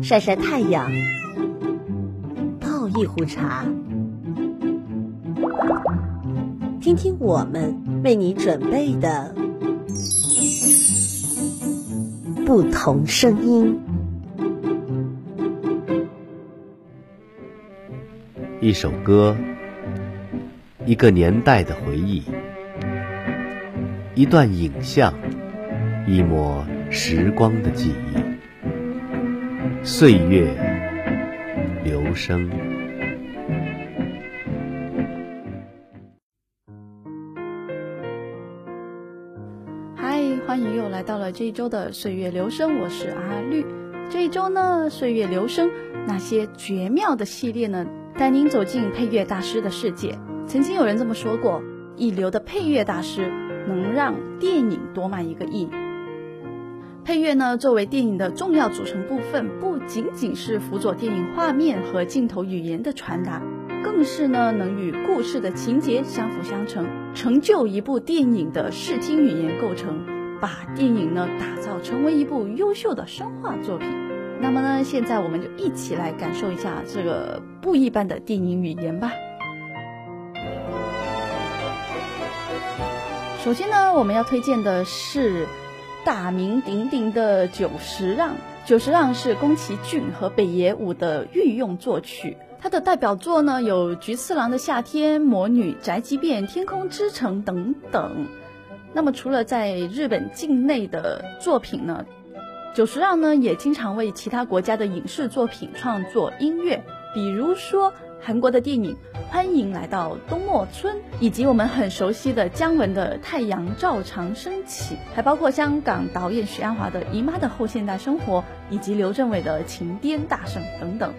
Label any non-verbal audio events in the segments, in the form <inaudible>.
晒晒太阳，泡一壶茶，听听我们为你准备的不同声音。一首歌，一个年代的回忆，一段影像，一抹时光的记忆。岁月流声。嗨，欢迎又来到了这一周的岁月流声，我是阿绿。这一周呢，岁月流声那些绝妙的系列呢，带您走进配乐大师的世界。曾经有人这么说过，一流的配乐大师能让电影多卖一个亿。配乐呢，作为电影的重要组成部分，不仅仅是辅佐电影画面和镜头语言的传达，更是呢能与故事的情节相辅相成，成就一部电影的视听语言构成，把电影呢打造成为一部优秀的声画作品。那么呢，现在我们就一起来感受一下这个不一般的电影语言吧。首先呢，我们要推荐的是。大名鼎鼎的久石让，久石让是宫崎骏和北野武的御用作曲。他的代表作呢有《菊次郎的夏天》《魔女宅急便》《天空之城》等等。那么除了在日本境内的作品呢，久石让呢也经常为其他国家的影视作品创作音乐，比如说。韩国的电影《欢迎来到东莫村》，以及我们很熟悉的姜文的《太阳照常升起》，还包括香港导演许鞍华的《姨妈的后现代生活》，以及刘镇伟的《情癫大圣》等等。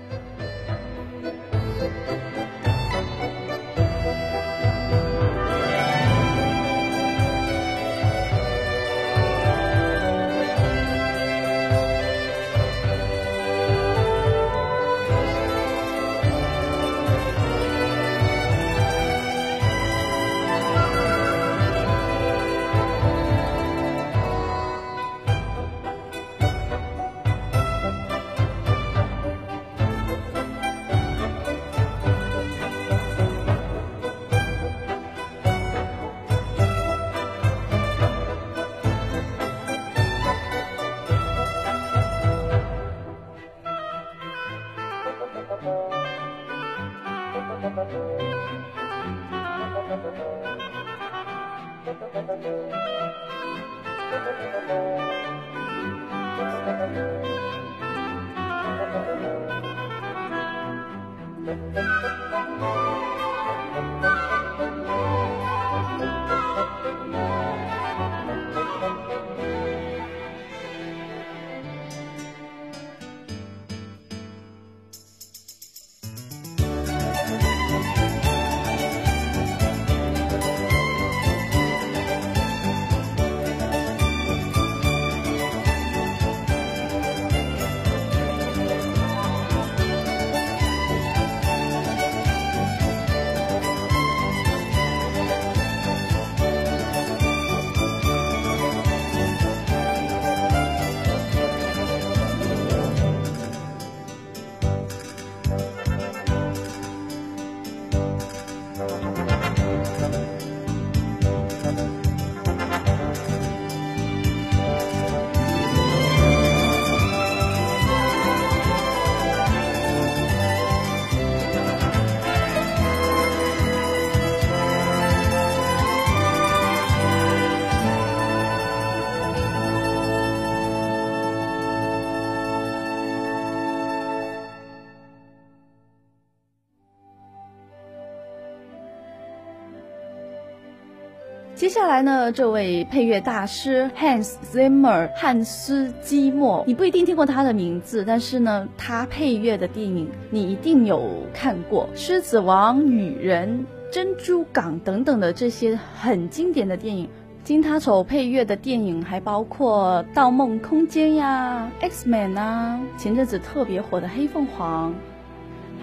接下来呢，这位配乐大师 Hans Zimmer 汉斯基默，你不一定听过他的名字，但是呢，他配乐的电影你一定有看过，《狮子王》《女人》《珍珠港》等等的这些很经典的电影。经他手配乐的电影还包括《盗梦空间》呀，《X Man》啊，前阵子特别火的《黑凤凰》。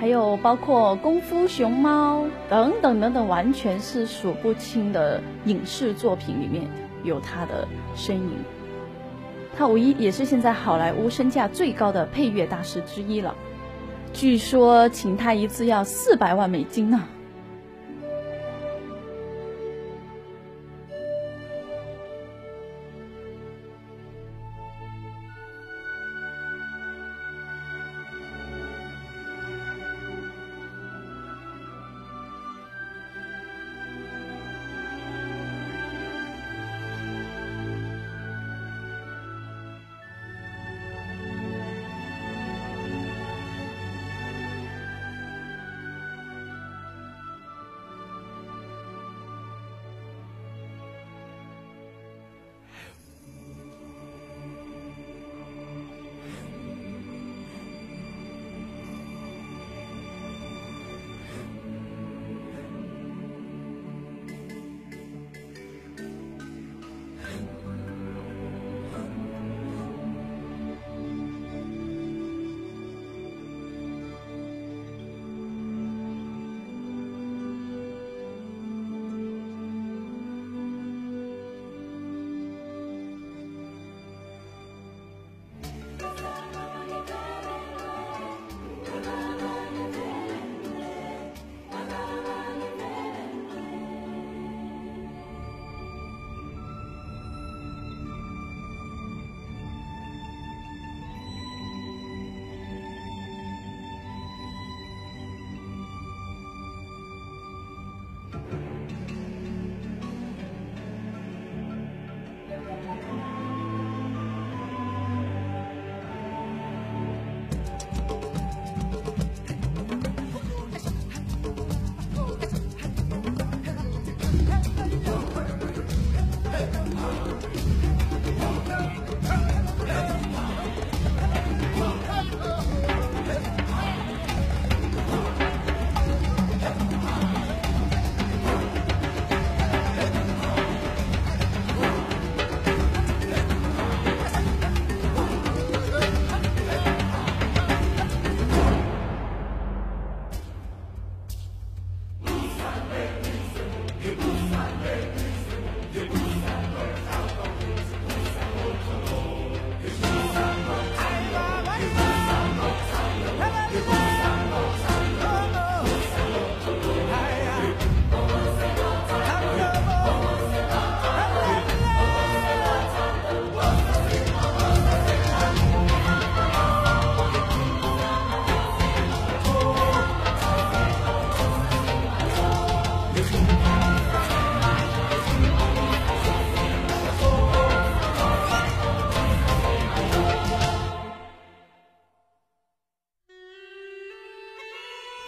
还有包括《功夫熊猫》等等等等，完全是数不清的影视作品里面有他的身影。他无疑也是现在好莱坞身价最高的配乐大师之一了。据说请他一次要四百万美金呢。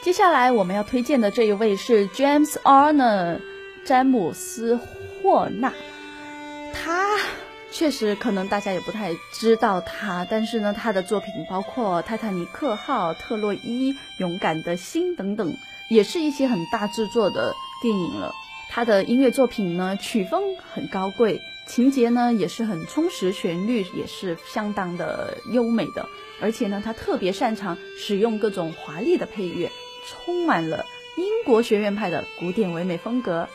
接下来我们要推荐的这一位是 James Arner，詹姆斯霍纳。他确实可能大家也不太知道他，但是呢，他的作品包括《泰坦尼克号》《特洛伊》《勇敢的心》等等，也是一些很大制作的电影了。他的音乐作品呢，曲风很高贵，情节呢也是很充实，旋律也是相当的优美的。而且呢，他特别擅长使用各种华丽的配乐。充满了英国学院派的古典唯美风格。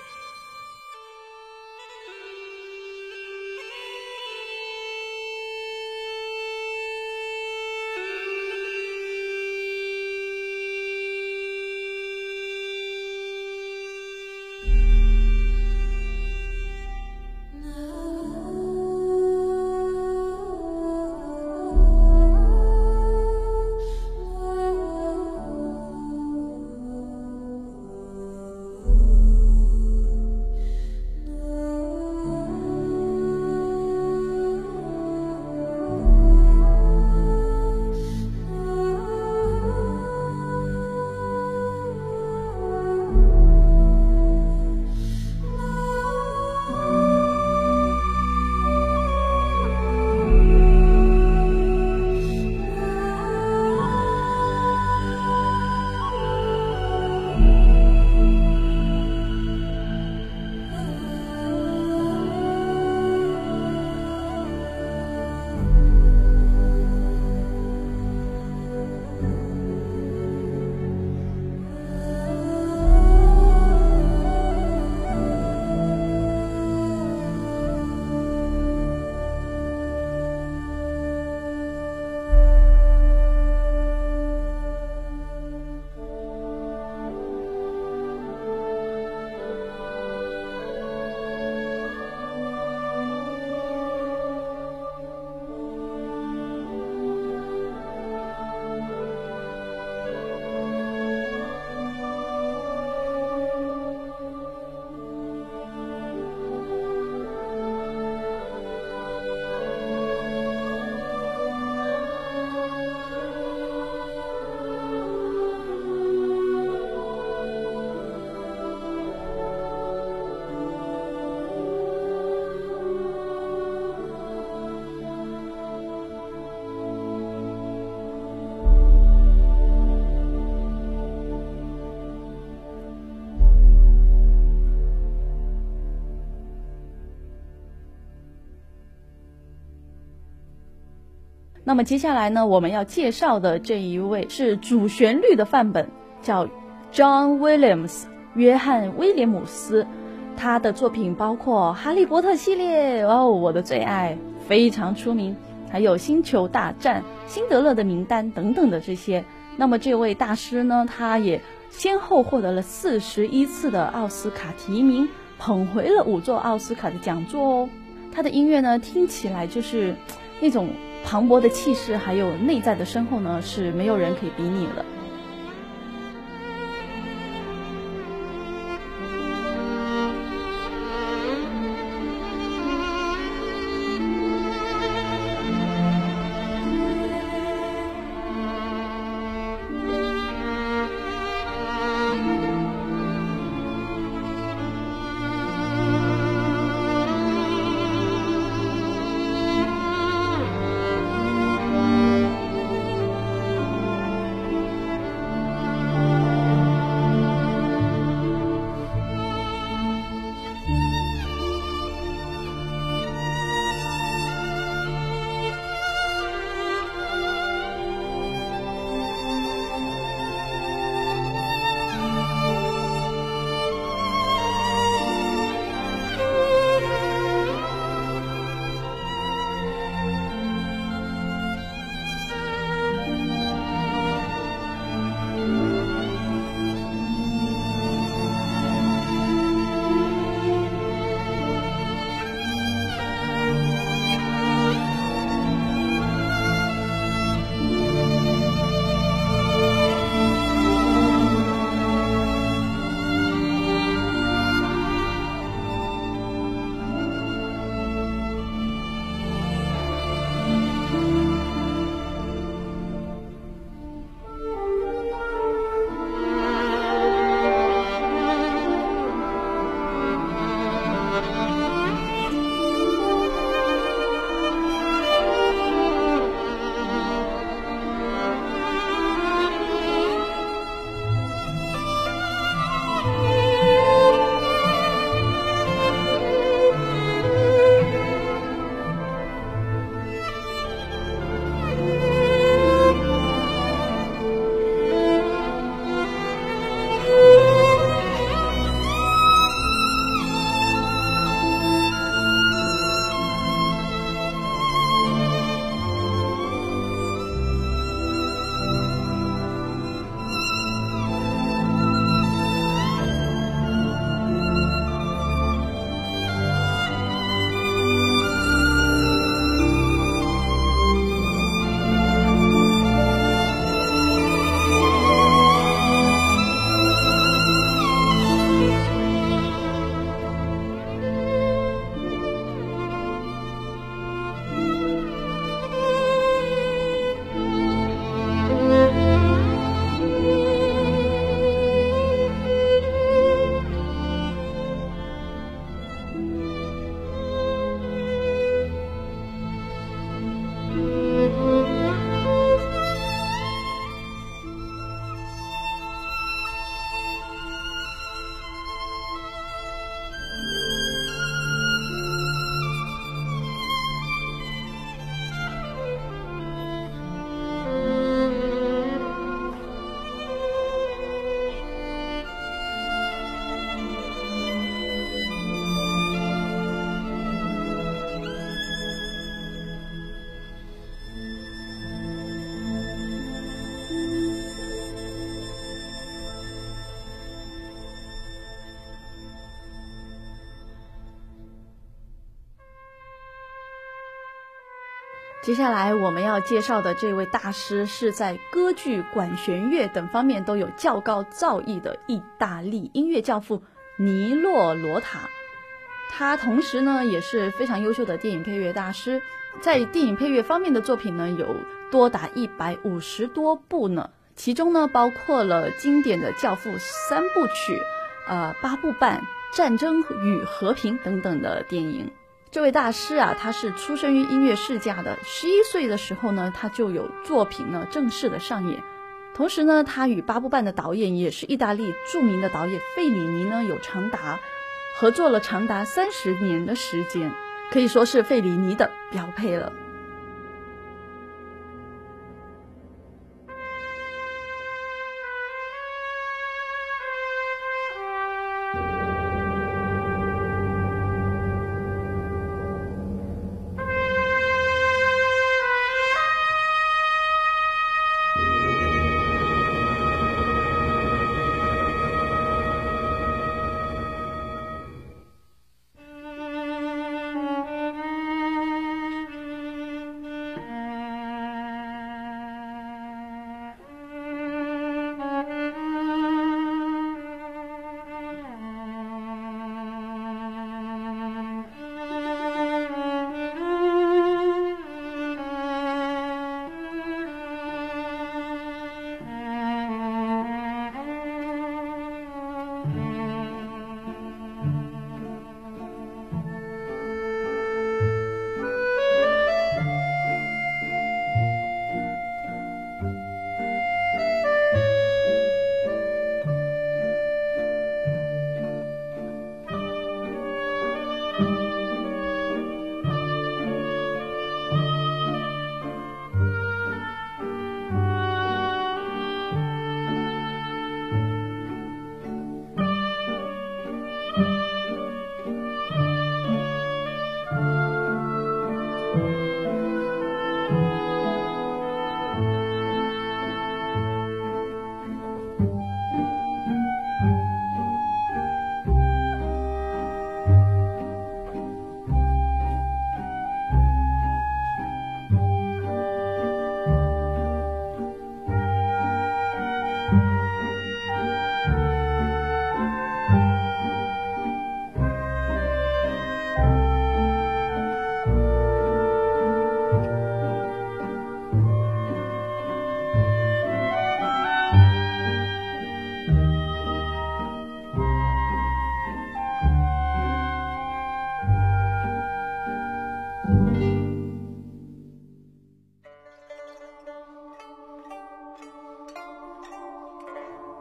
那么接下来呢，我们要介绍的这一位是主旋律的范本，叫 John Williams 约翰威廉姆斯。他的作品包括《哈利波特》系列哦，我的最爱，非常出名。还有《星球大战》《辛德勒的名单》等等的这些。那么这位大师呢，他也先后获得了四十一次的奥斯卡提名，捧回了五座奥斯卡的讲座哦。他的音乐呢，听起来就是那种磅礴的气势，还有内在的深厚呢，是没有人可以比拟的。接下来我们要介绍的这位大师，是在歌剧、管弦乐等方面都有较高造诣的意大利音乐教父尼洛·罗塔。他同时呢也是非常优秀的电影配乐大师，在电影配乐方面的作品呢有多达一百五十多部呢，其中呢包括了经典的《教父》三部曲、呃八部半、《战争与和平》等等的电影。这位大师啊，他是出生于音乐世家的。十一岁的时候呢，他就有作品呢正式的上演。同时呢，他与八部半的导演也是意大利著名的导演费里尼呢有长达合作了长达三十年的时间，可以说是费里尼的标配了。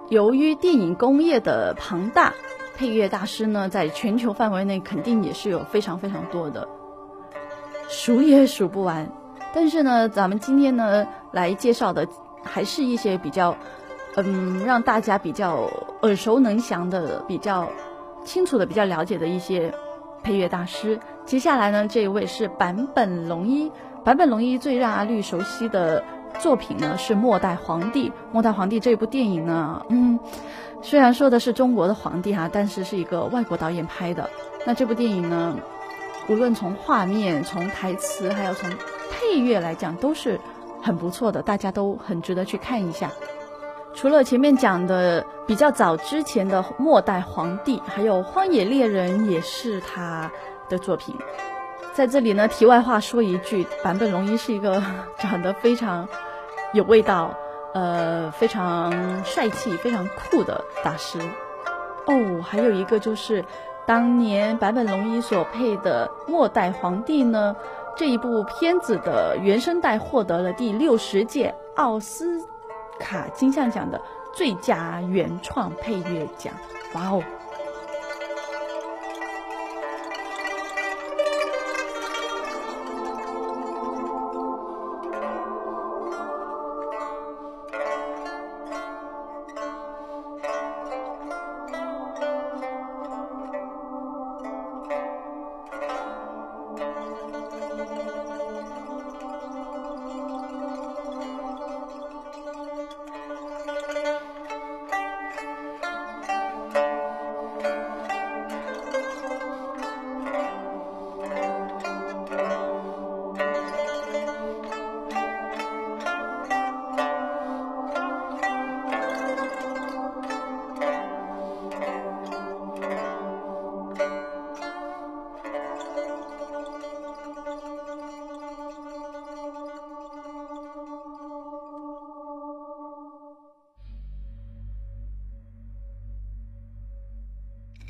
由于电影工业的庞大，配乐大师呢，在全球范围内肯定也是有非常非常多的，数也数不完。但是呢，咱们今天呢来介绍的，还是一些比较，嗯，让大家比较耳熟能详的、比较清楚的、比较了解的一些配乐大师。接下来呢，这一位是坂本龙一。坂本龙一最让阿绿熟悉的作品呢是《末代皇帝》。《末代皇帝》这部电影呢，嗯，虽然说的是中国的皇帝哈，但是是一个外国导演拍的。那这部电影呢，无论从画面、从台词，还有从配乐来讲，都是很不错的，大家都很值得去看一下。除了前面讲的比较早之前的《末代皇帝》，还有《荒野猎人》也是他的作品。在这里呢，题外话说一句，坂本龙一是一个 <laughs> 长得非常有味道，呃，非常帅气、非常酷的大师。哦，还有一个就是当年坂本龙一所配的《末代皇帝》呢，这一部片子的原声带获得了第六十届奥斯卡金像奖的最佳原创配乐奖。哇哦！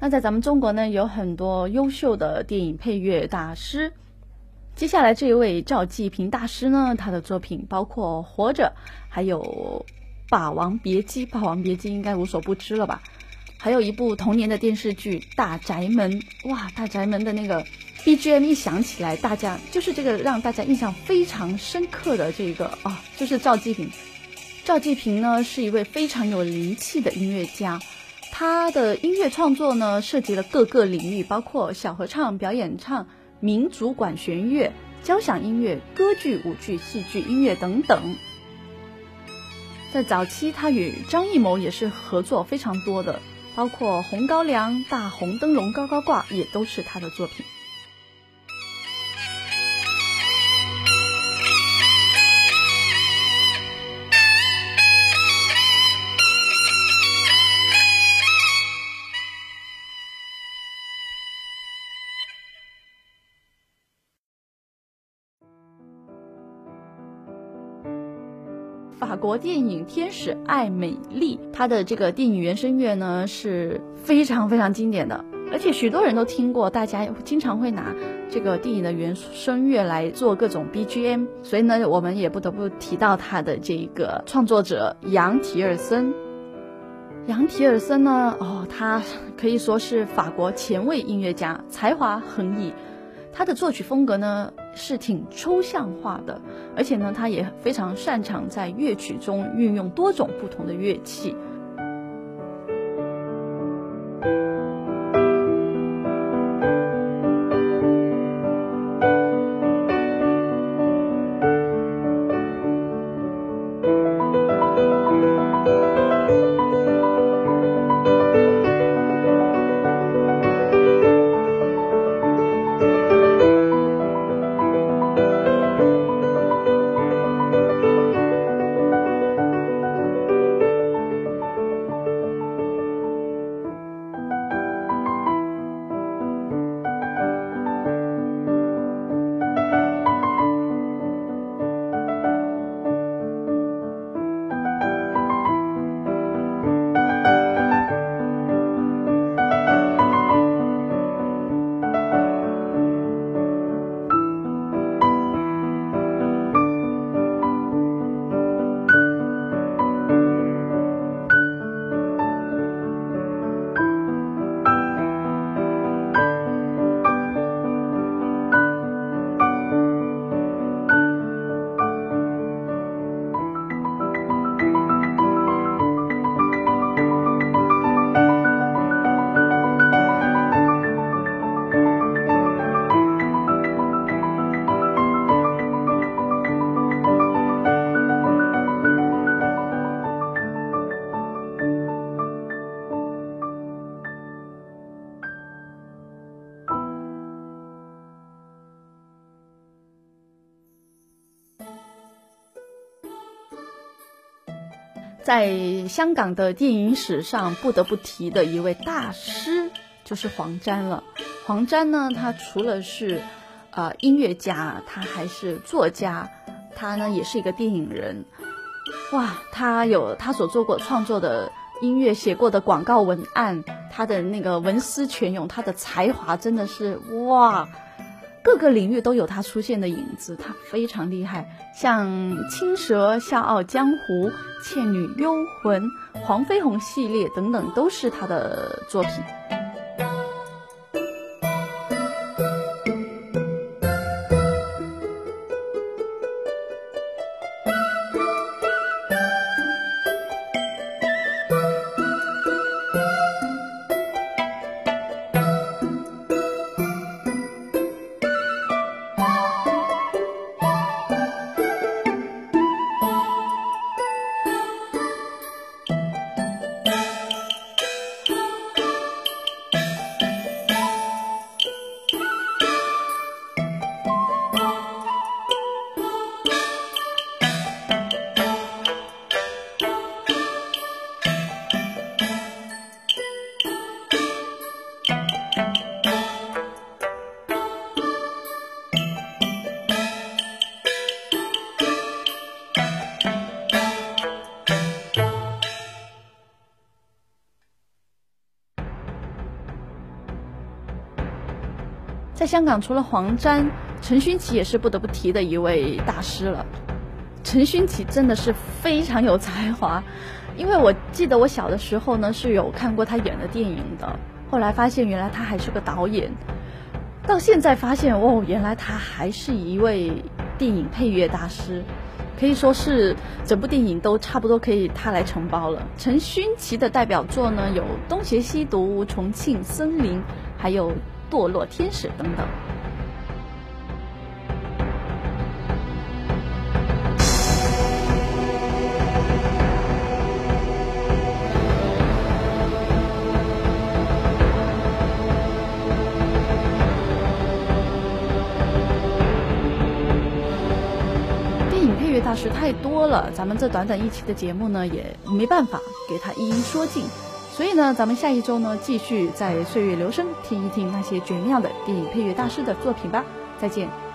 那在咱们中国呢，有很多优秀的电影配乐大师。接下来这一位赵继平大师呢，他的作品包括《活着》，还有《霸王别姬》。《霸王别姬》应该无所不知了吧？还有一部童年的电视剧《大宅门》。哇，《大宅门》的那个 BGM 一响起来，大家就是这个让大家印象非常深刻的这个啊，就是赵继平。赵继平呢，是一位非常有灵气的音乐家。他的音乐创作呢，涉及了各个领域，包括小合唱、表演唱、民族管弦乐、交响音乐、歌剧、舞剧、戏剧、音乐等等。在早期，他与张艺谋也是合作非常多的，包括《红高粱》《大红灯笼高高挂》也都是他的作品。国电影《天使爱美丽》，它的这个电影原声乐呢是非常非常经典的，而且许多人都听过，大家经常会拿这个电影的原声乐来做各种 BGM。所以呢，我们也不得不提到他的这个创作者杨提尔森。杨提尔森呢，哦，他可以说是法国前卫音乐家，才华横溢。他的作曲风格呢是挺抽象化的，而且呢，他也非常擅长在乐曲中运用多种不同的乐器。在香港的电影史上不得不提的一位大师就是黄沾了。黄沾呢，他除了是呃音乐家，他还是作家，他呢也是一个电影人。哇，他有他所做过创作的音乐，写过的广告文案，他的那个文思泉涌，他的才华真的是哇。各个领域都有他出现的影子，他非常厉害。像《青蛇》《笑傲江湖》《倩女幽魂》《黄飞鸿》系列等等，都是他的作品。香港，除了黄沾，陈勋奇也是不得不提的一位大师了。陈勋奇真的是非常有才华，因为我记得我小的时候呢是有看过他演的电影的，后来发现原来他还是个导演，到现在发现哦，原来他还是一位电影配乐大师，可以说是整部电影都差不多可以他来承包了。陈勋奇的代表作呢有《东邪西毒》《重庆森林》，还有。堕落天使等等。电影配乐大师太多了，咱们这短短一期的节目呢，也没办法给他一一说尽。所以呢，咱们下一周呢，继续在岁月留声听一听那些绝妙的电影配乐大师的作品吧。再见。